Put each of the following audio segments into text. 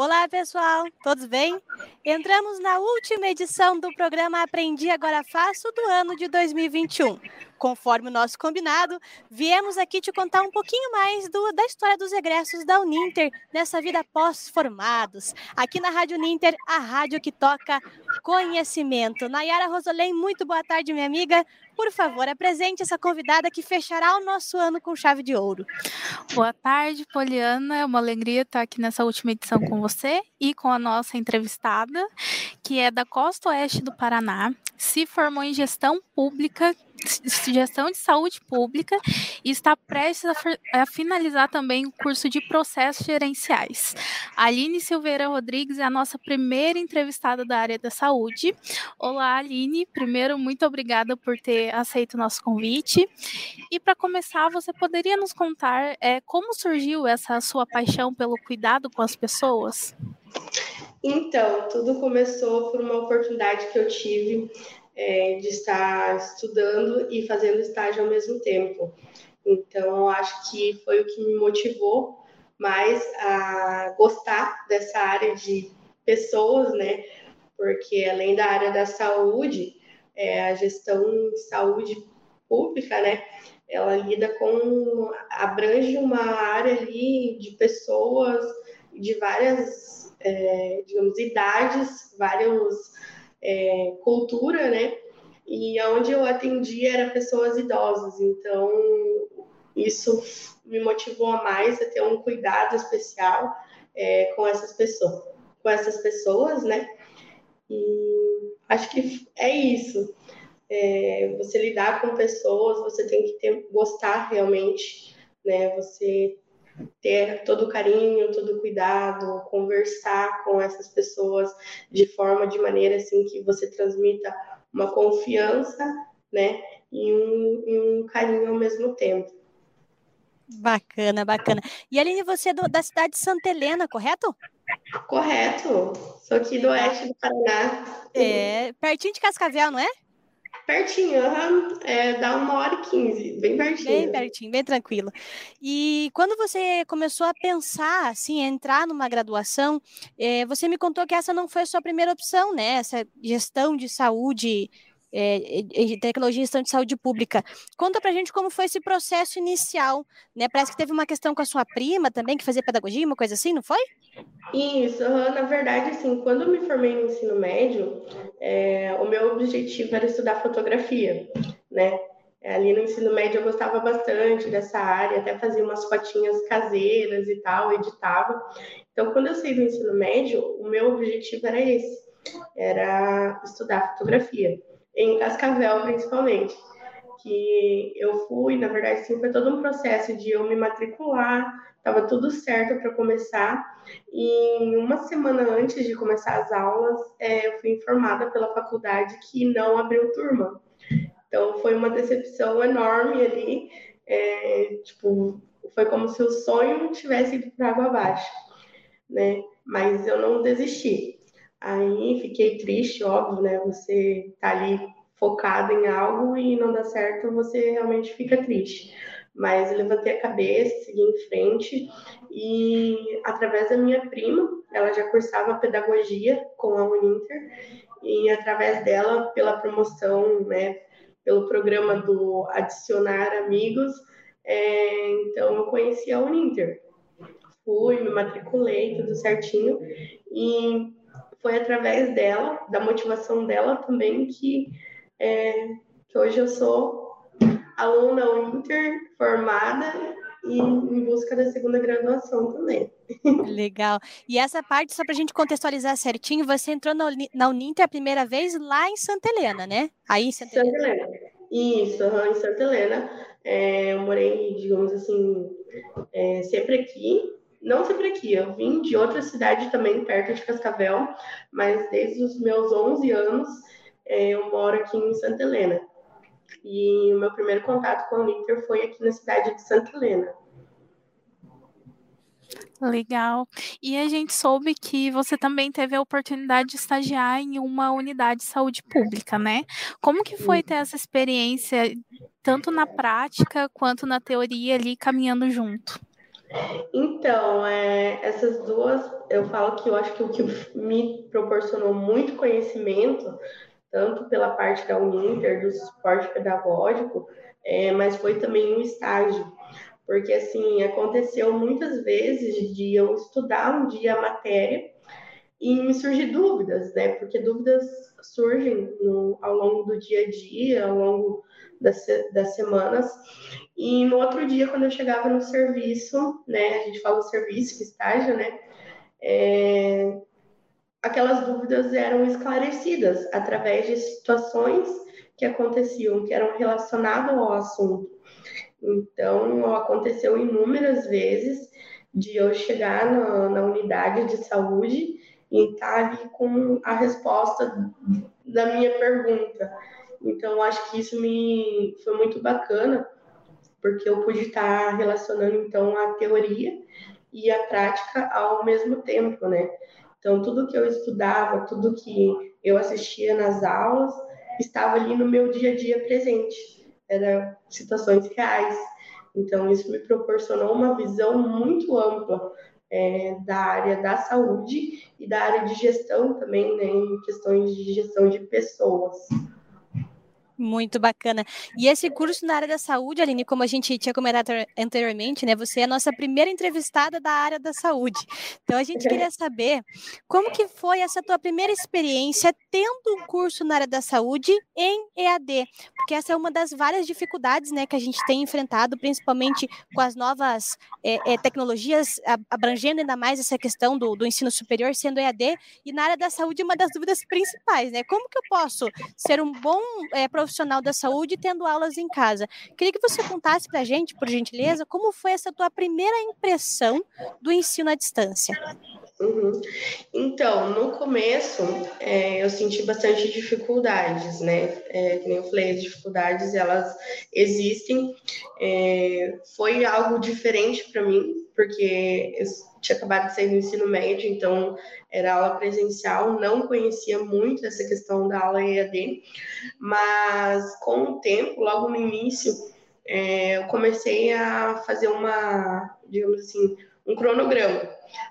Olá, pessoal, todos bem? Entramos na última edição do programa Aprendi Agora Faço do ano de 2021. Conforme o nosso combinado, viemos aqui te contar um pouquinho mais do, da história dos egressos da Uninter nessa vida pós-formados. Aqui na Rádio Uninter, a rádio que toca conhecimento. Nayara Rosolém, muito boa tarde, minha amiga. Por favor, apresente essa convidada que fechará o nosso ano com chave de ouro. Boa tarde, Poliana. É uma alegria estar aqui nessa última edição com você e com a nossa entrevistada, que é da costa oeste do Paraná, se formou em gestão pública, gestão de saúde pública e está prestes a, a, finalizar também o curso de processos gerenciais. Aline Silveira Rodrigues é a nossa primeira entrevistada da área da saúde. Olá, Aline. Primeiro, muito obrigada por ter aceito o nosso convite. E para começar, você poderia nos contar é, como surgiu essa sua paixão pelo cuidado com as pessoas? Então, tudo começou por uma oportunidade que eu tive é, de estar estudando e fazendo estágio ao mesmo tempo. Então, acho que foi o que me motivou mais a gostar dessa área de pessoas, né? Porque além da área da saúde, é, a gestão de saúde pública, né? Ela lida com abrange uma área ali de pessoas de várias, é, digamos, idades, vários é, cultura, né? E onde eu atendia era pessoas idosas, então isso me motivou a mais a ter um cuidado especial é, com essas pessoas, com essas pessoas, né? E acho que é isso. É, você lidar com pessoas, você tem que ter, gostar realmente, né? Você ter todo o carinho, todo o cuidado, conversar com essas pessoas de forma, de maneira assim que você transmita uma confiança, né, e um, e um carinho ao mesmo tempo. Bacana, bacana. E Aline, você é do, da cidade de Santa Helena, correto? Correto. Sou aqui do oeste do Paraná. É, pertinho de Cascavel, não é? Pertinho, uhum. é, dá uma hora e quinze, bem pertinho. Bem pertinho, bem tranquilo. E quando você começou a pensar, assim, entrar numa graduação, é, você me contou que essa não foi a sua primeira opção, né? Essa gestão de saúde é, tecnologia e gestão de saúde pública. Conta pra gente como foi esse processo inicial, né? Parece que teve uma questão com a sua prima também, que fazia pedagogia, uma coisa assim, não foi? Isso, na verdade, assim, quando eu me formei no ensino médio, é, o meu objetivo era estudar fotografia, né? Ali no ensino médio eu gostava bastante dessa área, até fazia umas fotinhas caseiras e tal, editava. Então, quando eu saí do ensino médio, o meu objetivo era esse, era estudar fotografia em Cascavel, principalmente. Que eu fui, na verdade, sim, foi todo um processo de eu me matricular, estava tudo certo para começar. E uma semana antes de começar as aulas, é, eu fui informada pela faculdade que não abriu turma. Então foi uma decepção enorme ali. É, tipo, foi como se o sonho tivesse ido para água abaixo, né? Mas eu não desisti. Aí fiquei triste, óbvio, né? Você tá ali focado em algo e não dá certo, você realmente fica triste. Mas eu levantei a cabeça, segui em frente e através da minha prima, ela já cursava pedagogia com a Uninter e através dela, pela promoção, né, pelo programa do Adicionar Amigos, é, então eu conheci a Uninter. Fui, me matriculei, tudo certinho e foi através dela, da motivação dela também, que, é, que hoje eu sou aluna Uninter, formada e em busca da segunda graduação também. Legal. E essa parte, só para a gente contextualizar certinho, você entrou na Uninter a primeira vez lá em Santa Helena, né? Aí em Santa, Santa Helena. Helena. Isso, em Santa Helena. É, eu morei, digamos assim, é, sempre aqui, não sempre aqui, eu vim de outra cidade também, perto de Cascavel, mas desde os meus 11 anos é, eu moro aqui em Santa Helena. E o meu primeiro contato com a Uninter foi aqui na cidade de Santa Helena. Legal. E a gente soube que você também teve a oportunidade de estagiar em uma unidade de saúde pública, né? Como que foi ter essa experiência, tanto na prática quanto na teoria ali, caminhando junto? Então, é, essas duas, eu falo que eu acho que o que me proporcionou muito conhecimento, tanto pela parte da Uninter, do suporte pedagógico, é, mas foi também um estágio. Porque, assim, aconteceu muitas vezes de eu estudar um dia a matéria e me surgir dúvidas, né? Porque dúvidas surgem no, ao longo do dia a dia, ao longo das, das semanas. E no outro dia, quando eu chegava no serviço, né? A gente fala serviço, estágio, né? É, aquelas dúvidas eram esclarecidas através de situações que aconteciam, que eram relacionadas ao assunto. Então, aconteceu inúmeras vezes de eu chegar na unidade de saúde e estar ali com a resposta da minha pergunta. Então, acho que isso me foi muito bacana, porque eu pude estar relacionando então a teoria e a prática ao mesmo tempo, né? Então, tudo que eu estudava, tudo que eu assistia nas aulas, estava ali no meu dia a dia presente. Eram situações reais. Então, isso me proporcionou uma visão muito ampla é, da área da saúde e da área de gestão também, né, em questões de gestão de pessoas. Muito bacana. E esse curso na área da saúde, Aline, como a gente tinha comentado anteriormente, né? Você é a nossa primeira entrevistada da área da saúde. Então a gente queria saber como que foi essa tua primeira experiência tendo um curso na área da saúde em EAD, porque essa é uma das várias dificuldades, né, que a gente tem enfrentado, principalmente com as novas é, é, tecnologias, abrangendo ainda mais essa questão do, do ensino superior sendo EAD, e na área da saúde uma das dúvidas principais, né? Como que eu posso ser um bom é, profissional profissional da saúde tendo aulas em casa. Queria que você contasse para a gente, por gentileza, como foi essa tua primeira impressão do ensino à distância. Uhum. Então, no começo, é, eu senti bastante dificuldades, né? É, nem eu falei, as dificuldades, elas existem. É, foi algo diferente para mim, porque eu tinha acabado de sair do ensino médio, então era aula presencial, não conhecia muito essa questão da aula EAD, mas com o tempo, logo no início, é, eu comecei a fazer uma, digamos assim, um cronograma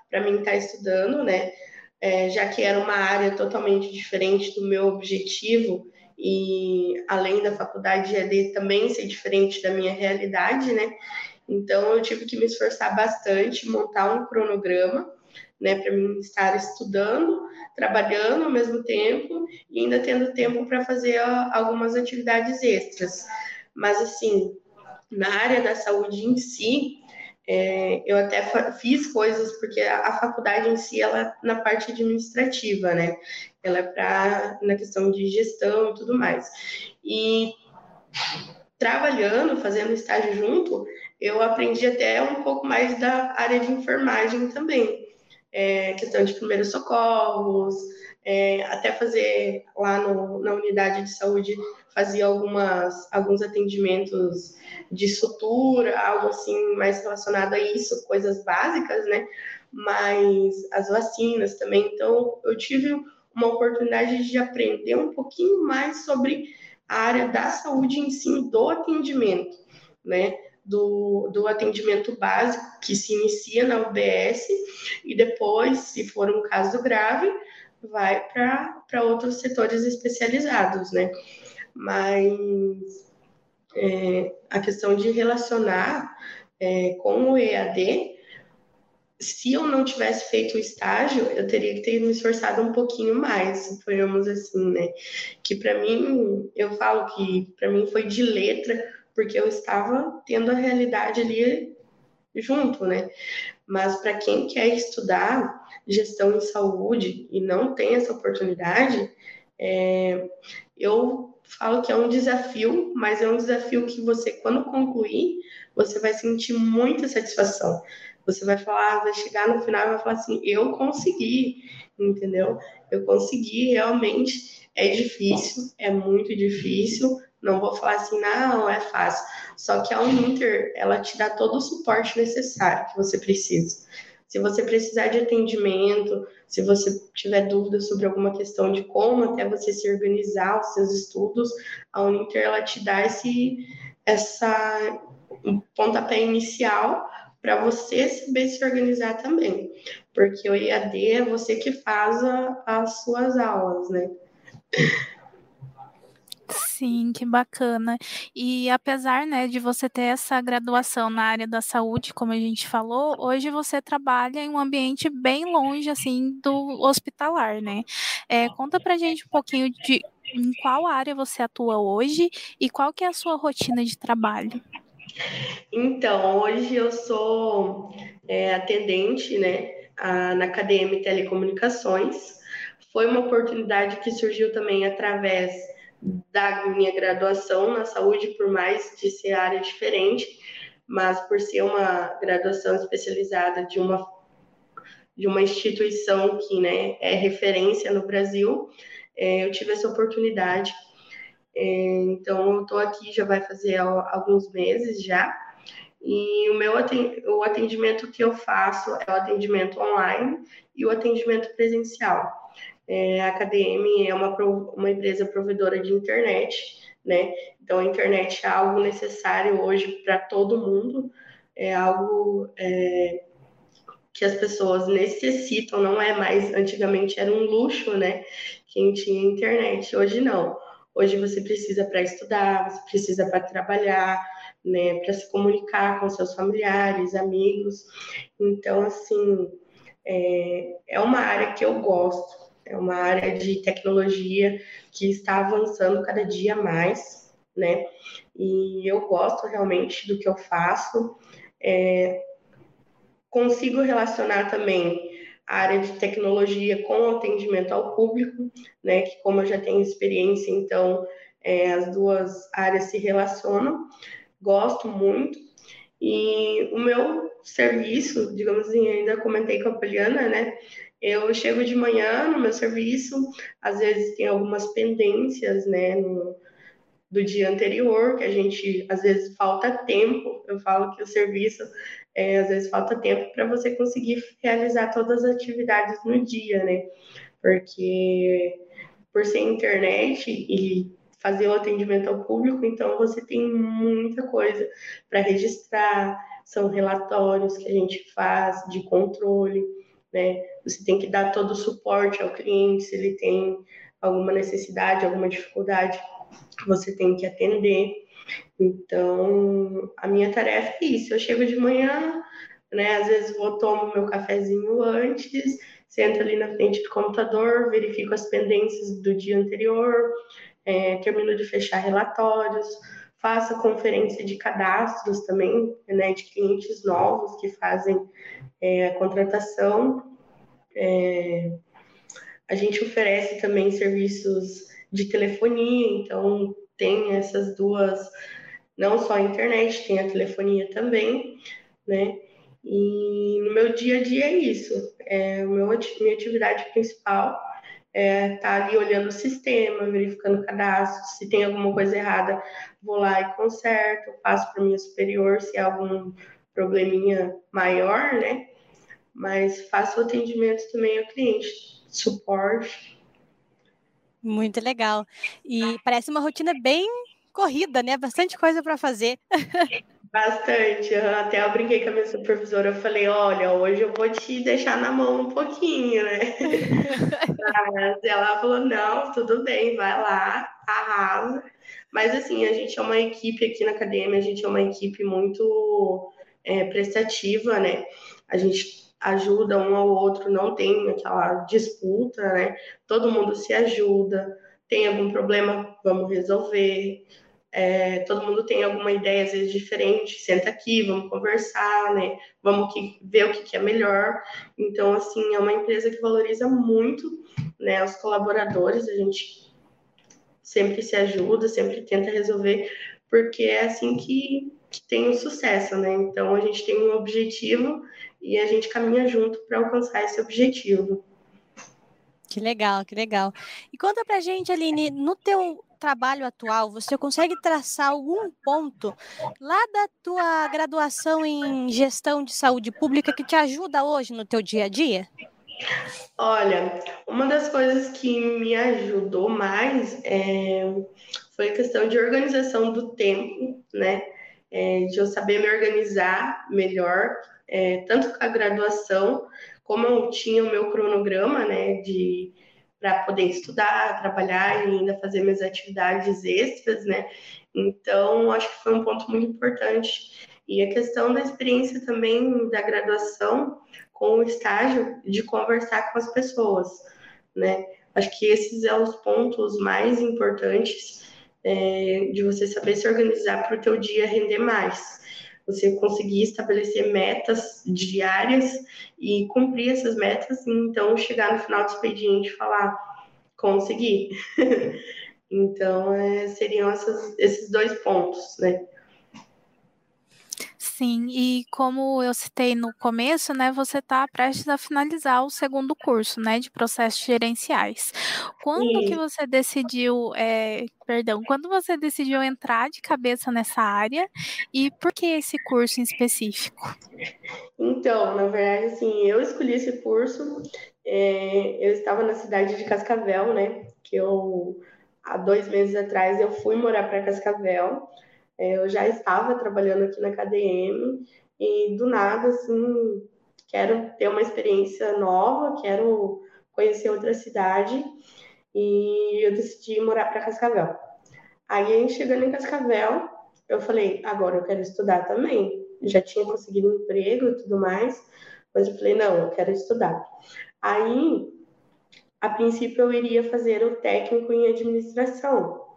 para mim estar tá estudando, né? É, já que era uma área totalmente diferente do meu objetivo e além da faculdade de EAD também ser diferente da minha realidade, né? Então eu tive que me esforçar bastante, montar um cronograma, né, para mim estar estudando, trabalhando ao mesmo tempo e ainda tendo tempo para fazer algumas atividades extras. Mas assim, na área da saúde em si, é, eu até fiz coisas porque a, faculdade em si ela na parte administrativa, né? Ela é para na questão de gestão e tudo mais. E trabalhando, fazendo estágio junto, eu aprendi até um pouco mais da área de enfermagem também. É, questão de primeiros socorros, é, até fazer lá no, na unidade de saúde, fazia algumas, alguns atendimentos de sutura, algo assim mais relacionado a isso, coisas básicas, né? Mas as vacinas também. Então, eu tive uma oportunidade de aprender um pouquinho mais sobre a área da saúde em si, do atendimento, né? Do, do atendimento básico que se inicia na UBS e depois, se for um caso grave, vai para outros setores especializados, né? Mas é, a questão de relacionar é, com o EAD, se eu não tivesse feito o estágio, eu teria que ter me esforçado um pouquinho mais, suponhamos assim, né? Que para mim, eu falo que para mim foi de letra, porque eu estava tendo a realidade ali junto, né? Mas para quem quer estudar gestão em saúde e não tem essa oportunidade, é, eu falo que é um desafio, mas é um desafio que você, quando concluir, você vai sentir muita satisfação. Você vai falar, vai chegar no final e vai falar assim: eu consegui, entendeu? Eu consegui, realmente é difícil, é muito difícil. Não vou falar assim, não, é fácil. Só que a Uninter, ela te dá todo o suporte necessário que você precisa. Se você precisar de atendimento, se você tiver dúvidas sobre alguma questão de como até você se organizar os seus estudos, a Uninter ela te dá esse essa pontapé inicial para você saber se organizar também, porque o IAD é você que faz a, as suas aulas, né? Sim, que bacana. E apesar, né, de você ter essa graduação na área da saúde, como a gente falou, hoje você trabalha em um ambiente bem longe, assim, do hospitalar, né? É, conta pra gente um pouquinho de em qual área você atua hoje e qual que é a sua rotina de trabalho. Então, hoje eu sou é, atendente, né, a, na KDM Telecomunicações. Foi uma oportunidade que surgiu também através da minha graduação na saúde, por mais de ser área diferente, mas por ser uma graduação especializada de uma de uma instituição que né, é referência no Brasil, é, eu tive essa oportunidade. É, então, eu estou aqui já vai fazer alguns meses já. E o meu o atendimento que eu faço é o atendimento online e o atendimento presencial. É, a KDM é uma, uma empresa provedora de internet, né? Então, a internet é algo necessário hoje para todo mundo, é algo é, que as pessoas necessitam, não é mais. Antigamente era um luxo, né? Quem tinha internet, hoje não. Hoje você precisa para estudar, você precisa para trabalhar, né? Para se comunicar com seus familiares, amigos. Então, assim, é, é uma área que eu gosto é uma área de tecnologia que está avançando cada dia mais, né? E eu gosto realmente do que eu faço. É, consigo relacionar também a área de tecnologia com o atendimento ao público, né? Que como eu já tenho experiência, então é, as duas áreas se relacionam. Gosto muito. E o meu serviço, digamos assim, ainda comentei com a Poliana, né? Eu chego de manhã no meu serviço, às vezes tem algumas pendências, né, no, do dia anterior, que a gente, às vezes, falta tempo. Eu falo que o serviço, é, às vezes, falta tempo para você conseguir realizar todas as atividades no dia, né? Porque, por ser internet e fazer o atendimento ao público, então você tem muita coisa para registrar, são relatórios que a gente faz de controle né? Você tem que dar todo o suporte ao cliente, se ele tem alguma necessidade, alguma dificuldade, você tem que atender. Então, a minha tarefa é isso. Eu chego de manhã, né? Às vezes vou tomo meu cafezinho antes, sento ali na frente do computador, verifico as pendências do dia anterior, é, termino de fechar relatórios, faço conferência de cadastros também, né, de clientes novos que fazem é, a contratação. É, a gente oferece também serviços de telefonia, então tem essas duas, não só a internet, tem a telefonia também, né? E no meu dia a dia é isso. É, o meu, minha atividade principal é estar tá ali olhando o sistema, verificando o cadastro, se tem alguma coisa errada, vou lá e conserto, passo para minha superior se há algum probleminha maior, né? Mas faço atendimento também ao cliente, suporte. Muito legal. E parece uma rotina bem corrida, né? Bastante coisa para fazer. Bastante. Até eu brinquei com a minha supervisora. Eu falei: olha, hoje eu vou te deixar na mão um pouquinho, né? Mas ela falou: não, tudo bem, vai lá, arrasa. Mas assim, a gente é uma equipe aqui na academia, a gente é uma equipe muito é, prestativa, né? A gente ajuda um ao outro, não tem aquela disputa, né? Todo mundo se ajuda. Tem algum problema, vamos resolver. É, todo mundo tem alguma ideia, às vezes, diferente. Senta aqui, vamos conversar, né? Vamos que, ver o que, que é melhor. Então, assim, é uma empresa que valoriza muito né, os colaboradores. A gente sempre se ajuda, sempre tenta resolver, porque é assim que que tem o sucesso, né? Então a gente tem um objetivo e a gente caminha junto para alcançar esse objetivo. Que legal, que legal. E conta pra gente, Aline, no teu trabalho atual, você consegue traçar algum ponto lá da tua graduação em gestão de saúde pública que te ajuda hoje no teu dia a dia? Olha, uma das coisas que me ajudou mais é, foi a questão de organização do tempo, né? é, de eu saber me organizar melhor, é, tanto a graduação, como eu tinha o meu cronograma, né, de para poder estudar, trabalhar e ainda fazer minhas atividades extras, né? Então, acho que foi um ponto muito importante. E a questão da experiência também da graduação com o estágio de conversar com as pessoas, né? Acho que esses são os pontos mais importantes é, de você saber se organizar para o teu dia render mais. Você conseguir estabelecer metas diárias e cumprir essas metas, e então chegar no final do expediente e falar, consegui. então, é, seriam essas, esses dois pontos, né? Sim, e como eu citei no começo, né, você está prestes a finalizar o segundo curso, né, de processos gerenciais. Quando que você decidiu, é, perdão, quando você decidiu entrar de cabeça nessa área e por que esse curso em específico? Então, na verdade, assim, eu escolhi esse curso, é, eu estava na cidade de Cascavel, né, que eu, há dois meses atrás, eu fui morar para Cascavel, eu já estava trabalhando aqui na KDM e do nada, assim, quero ter uma experiência nova, quero conhecer outra cidade e eu decidi morar para Cascavel. Aí, chegando em Cascavel, eu falei, agora eu quero estudar também. Já tinha conseguido um emprego e tudo mais, mas eu falei, não, eu quero estudar. Aí, a princípio, eu iria fazer o técnico em administração,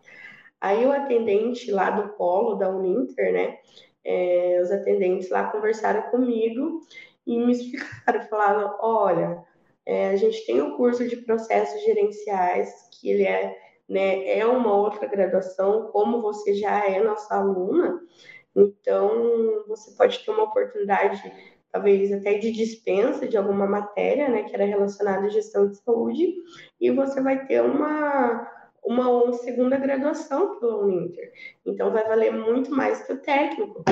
Aí o atendente lá do polo da Uninter, né? É, os atendentes lá conversaram comigo e me explicaram, falaram, olha, é, a gente tem o um curso de processos gerenciais, que ele é, né, é uma outra graduação, como você já é nossa aluna, então você pode ter uma oportunidade, talvez até de dispensa de alguma matéria, né, que era relacionada à gestão de saúde, e você vai ter uma uma segunda graduação pela Uninter. Então vai valer muito mais que o técnico.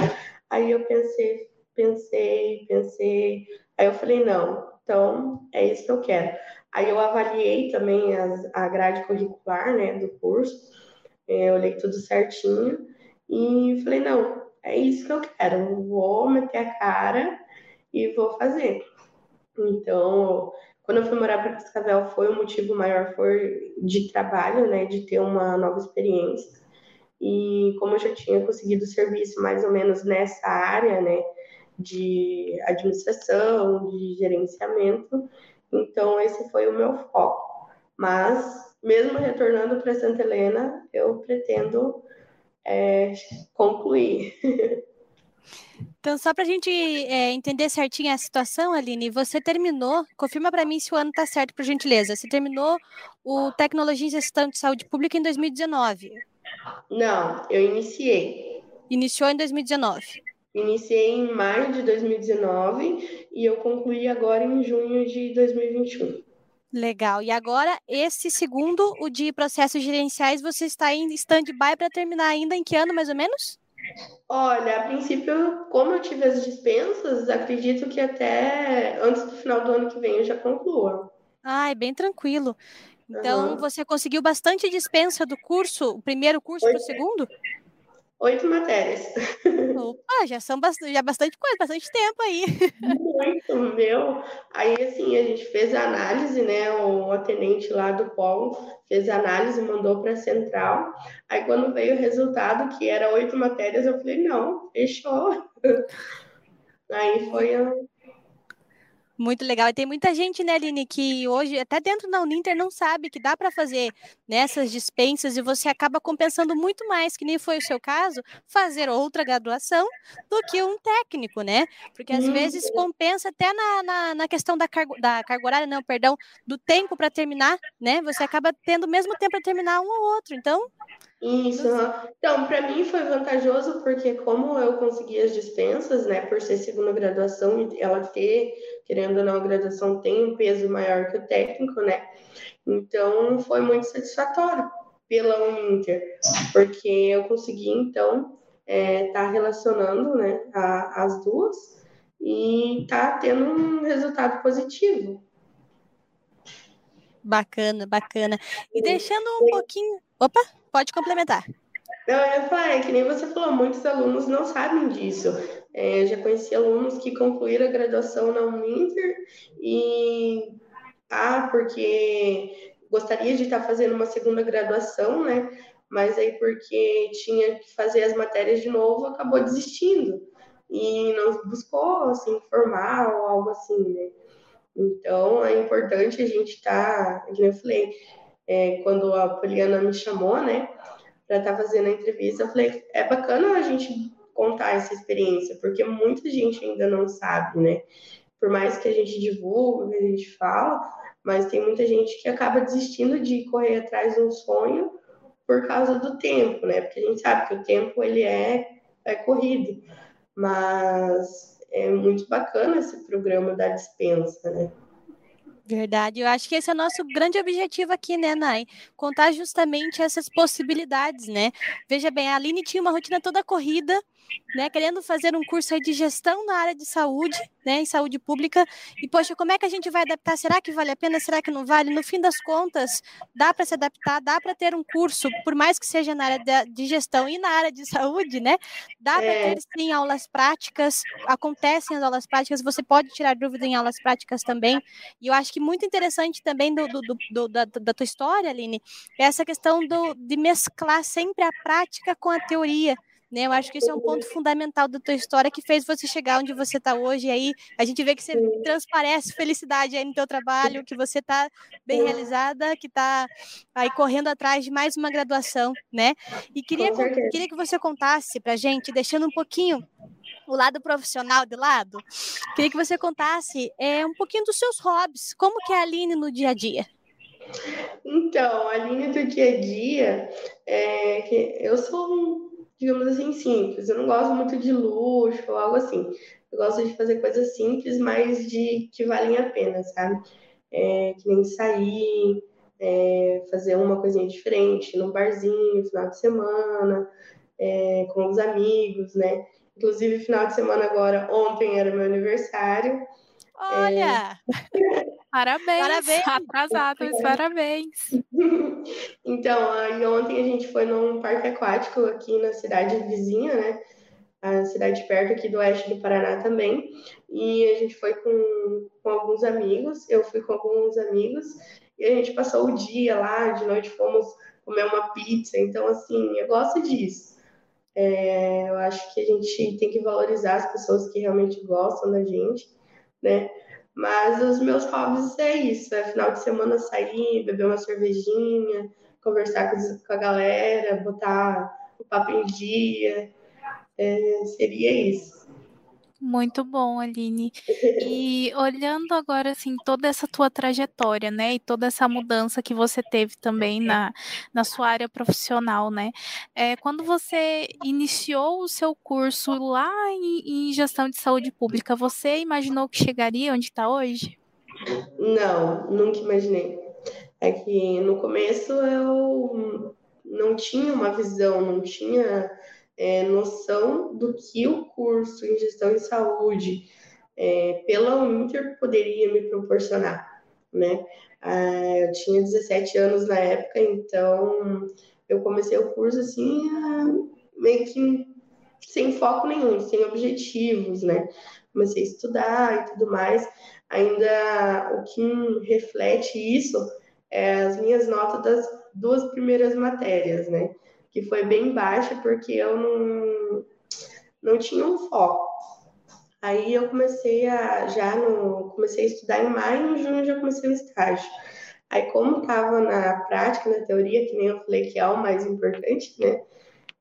Aí eu pensei, pensei, pensei. Aí eu falei, não, então é isso que eu quero. Aí eu avaliei também as, a grade curricular né, do curso, é, eu olhei tudo certinho e falei, não, é isso que eu quero, vou meter a cara e vou fazer. Então, quando eu fui morar para Cascavel, foi o motivo maior foi de trabalho, né, de ter uma nova experiência. E como eu já tinha conseguido serviço mais ou menos nessa área, né, de administração, de gerenciamento, então esse foi o meu foco. Mas, mesmo retornando para Santa Helena, eu pretendo é, concluir. Então, só para a gente é, entender certinho a situação, Aline, você terminou, confirma para mim se o ano está certo, por gentileza. Você terminou o Tecnologia em Gestão de Saúde Pública em 2019? Não, eu iniciei. Iniciou em 2019? Iniciei em maio de 2019 e eu concluí agora em junho de 2021. Legal. E agora, esse segundo, o de processos gerenciais, você está em stand-by para terminar ainda em que ano, mais ou menos? Olha, a princípio, como eu tive as dispensas, acredito que até antes do final do ano que vem eu já conclua. Ah, é bem tranquilo. Então, uhum. você conseguiu bastante dispensa do curso, o primeiro curso para o segundo? Oito matérias. Opa, já são bastante, já bastante coisa, bastante tempo aí. Muito, meu. Aí, assim, a gente fez a análise, né? O atendente lá do polo fez a análise, mandou para a central. Aí, quando veio o resultado, que era oito matérias, eu falei, não, fechou. Aí foi a, muito legal. E tem muita gente, né, Aline, que hoje, até dentro da Uninter, não sabe que dá para fazer nessas dispensas e você acaba compensando muito mais, que nem foi o seu caso, fazer outra graduação do que um técnico, né? Porque às vezes compensa até na, na, na questão da carga, da carga horária, não, perdão, do tempo para terminar, né? Você acaba tendo o mesmo tempo para terminar um ou outro. Então, isso. Então, para mim foi vantajoso porque como eu consegui as dispensas, né, por ser segunda graduação e ela ter, querendo ou não, a graduação tem um peso maior que o técnico, né? Então, foi muito satisfatório pela Uninter, porque eu consegui, então, estar é, tá relacionando, né, a, as duas e tá tendo um resultado positivo. Bacana, bacana. E deixando um pouquinho. Opa! Pode complementar. Não, eu ia falar, é que nem você falou, muitos alunos não sabem disso. É, já conheci alunos que concluíram a graduação na Uninter e, ah, porque gostaria de estar fazendo uma segunda graduação, né? Mas aí porque tinha que fazer as matérias de novo, acabou desistindo e não buscou, assim, formar ou algo assim, né? Então, é importante a gente estar, tá, como eu falei, é, quando a Poliana me chamou, né, para estar tá fazendo a entrevista, eu falei, é bacana a gente contar essa experiência, porque muita gente ainda não sabe, né? Por mais que a gente divulgue, que a gente fala, mas tem muita gente que acaba desistindo de correr atrás de um sonho por causa do tempo, né? Porque a gente sabe que o tempo ele é, é corrido, mas é muito bacana esse programa da dispensa, né? Verdade, eu acho que esse é o nosso grande objetivo aqui, né, Nai? Contar justamente essas possibilidades, né? Veja bem, a Aline tinha uma rotina toda corrida, né, querendo fazer um curso de gestão na área de saúde, né, em saúde pública. E poxa, como é que a gente vai adaptar? Será que vale a pena? Será que não vale? No fim das contas, dá para se adaptar, dá para ter um curso, por mais que seja na área de, gestão e na área de saúde, né? Dá é. para ter sim aulas práticas, acontecem as aulas práticas, você pode tirar dúvida em aulas práticas também. E eu acho que muito interessante também do, do, do da, da, tua história, Aline, é essa questão do, de mesclar sempre a prática com a teoria. Né? Eu acho que isso é um ponto fundamental da tua história que fez você chegar onde você está hoje. E aí a gente vê que você transparece felicidade aí no teu trabalho, que você está bem realizada, que está aí correndo atrás de mais uma graduação, né? E queria, queria que você contasse para gente, deixando um pouquinho o lado profissional de lado, queria que você contasse é, um pouquinho dos seus hobbies. Como que é a Aline no dia a dia? Então, a Aline do dia a dia é que eu sou um digamos assim, simples. Eu não gosto muito de luxo ou algo assim. Eu gosto de fazer coisas simples, mas de que valem a pena, sabe? É, que nem sair, é, fazer uma coisinha diferente, num barzinho, final de semana, é, com os amigos, né? Inclusive, final de semana agora, ontem era meu aniversário. Olha! Parabéns, parabéns. atrasados, parabéns. Então, aí ontem a gente foi num parque aquático aqui na cidade vizinha, né? A cidade perto aqui do oeste do Paraná também. E a gente foi com, com alguns amigos, eu fui com alguns amigos, e a gente passou o dia lá, de noite fomos comer uma pizza. Então, assim, eu gosto disso. É, eu acho que a gente tem que valorizar as pessoas que realmente gostam da gente, né? Mas os meus hobbies é isso, é final de semana sair, beber uma cervejinha, conversar com a galera, botar o papo em dia, é, seria isso. Muito bom, Aline. E olhando agora assim toda essa tua trajetória, né, e toda essa mudança que você teve também na, na sua área profissional, né? É, quando você iniciou o seu curso lá em, em gestão de saúde pública, você imaginou que chegaria onde está hoje? Não, nunca imaginei. É que no começo eu não tinha uma visão, não tinha é, noção do que o curso em gestão de saúde é, pela Uninter poderia me proporcionar, né? Ah, eu tinha 17 anos na época, então eu comecei o curso assim, meio que sem foco nenhum, sem objetivos, né? Comecei a estudar e tudo mais. Ainda o que reflete isso é as minhas notas das duas primeiras matérias, né? Que foi bem baixa porque eu não, não tinha um foco. Aí eu comecei a já no comecei a estudar em maio, em junho já comecei o estágio. Aí como estava na prática, na teoria, que nem eu falei que é o mais importante, né?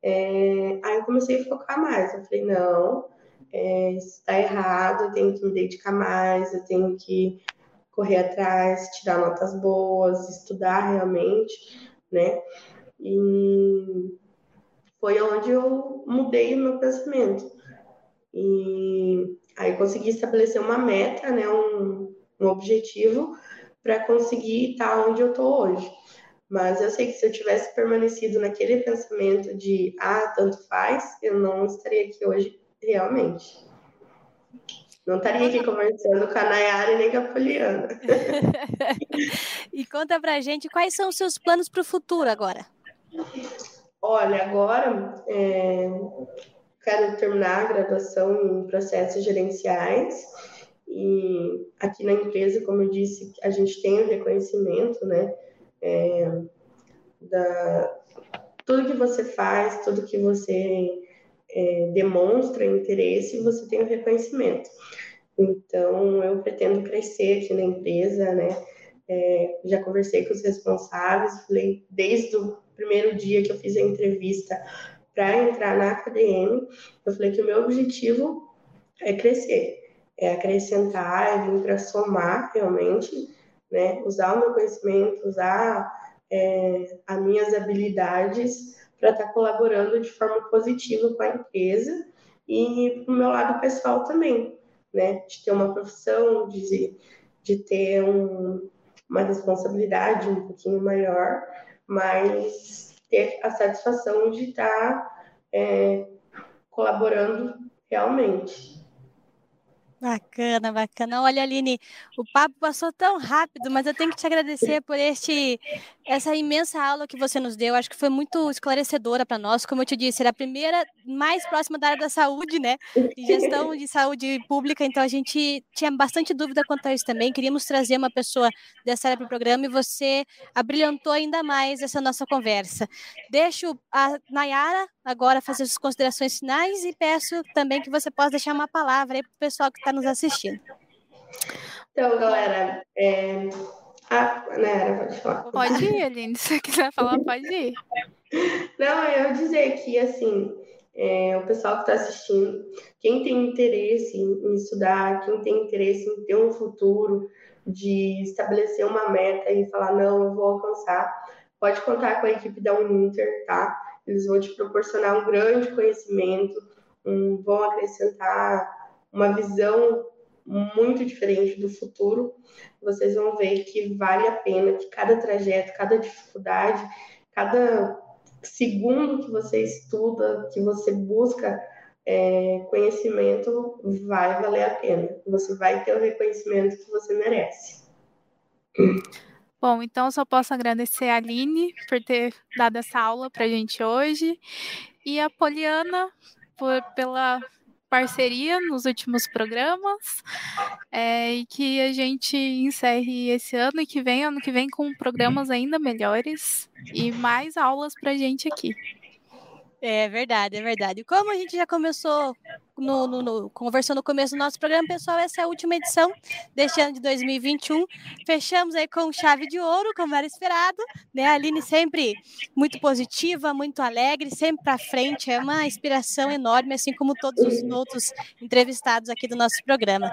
É, aí eu comecei a focar mais. Eu falei, não, é, isso está errado, eu tenho que me dedicar mais, eu tenho que correr atrás, tirar notas boas, estudar realmente, né? E foi onde eu mudei o meu pensamento. E aí consegui estabelecer uma meta, né, um, um objetivo para conseguir estar onde eu estou hoje. Mas eu sei que se eu tivesse permanecido naquele pensamento de ah, tanto faz, eu não estaria aqui hoje realmente. Não estaria aqui conversando com a Nayara e nem com a Poliana. e conta pra gente quais são os seus planos para o futuro agora. Olha, agora é, quero terminar a graduação em processos gerenciais e aqui na empresa, como eu disse, a gente tem o reconhecimento, né? É, da, tudo que você faz, tudo que você é, demonstra interesse, você tem o reconhecimento. Então, eu pretendo crescer aqui na empresa, né? É, já conversei com os responsáveis, falei desde o primeiro dia que eu fiz a entrevista para entrar na AKDM, eu falei que o meu objetivo é crescer, é acrescentar, é vir para somar realmente, né? Usar o meu conhecimento, usar é, as minhas habilidades para estar tá colaborando de forma positiva com a empresa e para o meu lado pessoal também, né? De ter uma profissão, de, de ter um, uma responsabilidade um pouquinho maior, mas ter a satisfação de estar é, colaborando realmente. Bacana, bacana. Olha, Aline, o papo passou tão rápido, mas eu tenho que te agradecer por este, essa imensa aula que você nos deu. Acho que foi muito esclarecedora para nós. Como eu te disse, era a primeira mais próxima da área da saúde, né? De gestão de saúde pública, então a gente tinha bastante dúvida quanto a isso também. Queríamos trazer uma pessoa dessa área para o programa e você abrilhantou ainda mais essa nossa conversa. Deixo a Nayara agora fazer as considerações finais e peço também que você possa deixar uma palavra aí para o pessoal que está nos assistindo. Então, galera, é... ah, né, pode falar. Pode ir, Aline, se você quiser falar, pode ir. Não, eu ia dizer que, assim, é, o pessoal que está assistindo, quem tem interesse em estudar, quem tem interesse em ter um futuro, de estabelecer uma meta e falar, não, eu vou alcançar, pode contar com a equipe da Uninter, tá? Eles vão te proporcionar um grande conhecimento, um, vão acrescentar uma visão muito diferente do futuro. Vocês vão ver que vale a pena, que cada trajeto, cada dificuldade, cada segundo que você estuda, que você busca é, conhecimento, vai valer a pena. Você vai ter o reconhecimento que você merece. Bom, então só posso agradecer a Aline por ter dado essa aula para a gente hoje e a Poliana por, pela parceria nos últimos programas é, e que a gente encerre esse ano e que vem, ano que vem, com programas ainda melhores e mais aulas para gente aqui. É verdade, é verdade. Como a gente já começou no, no, no, no começo do nosso programa, pessoal, essa é a última edição deste ano de 2021. Fechamos aí com chave de ouro, como era esperado. Né? A Aline sempre muito positiva, muito alegre, sempre para frente. É uma inspiração enorme, assim como todos os outros entrevistados aqui do nosso programa.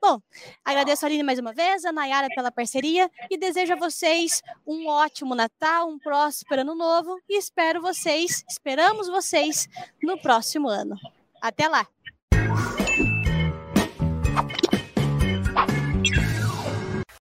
Bom, agradeço a Aline mais uma vez, a Nayara pela parceria e desejo a vocês um ótimo Natal, um próspero ano novo e espero vocês, esperamos vocês no próximo ano. Até lá!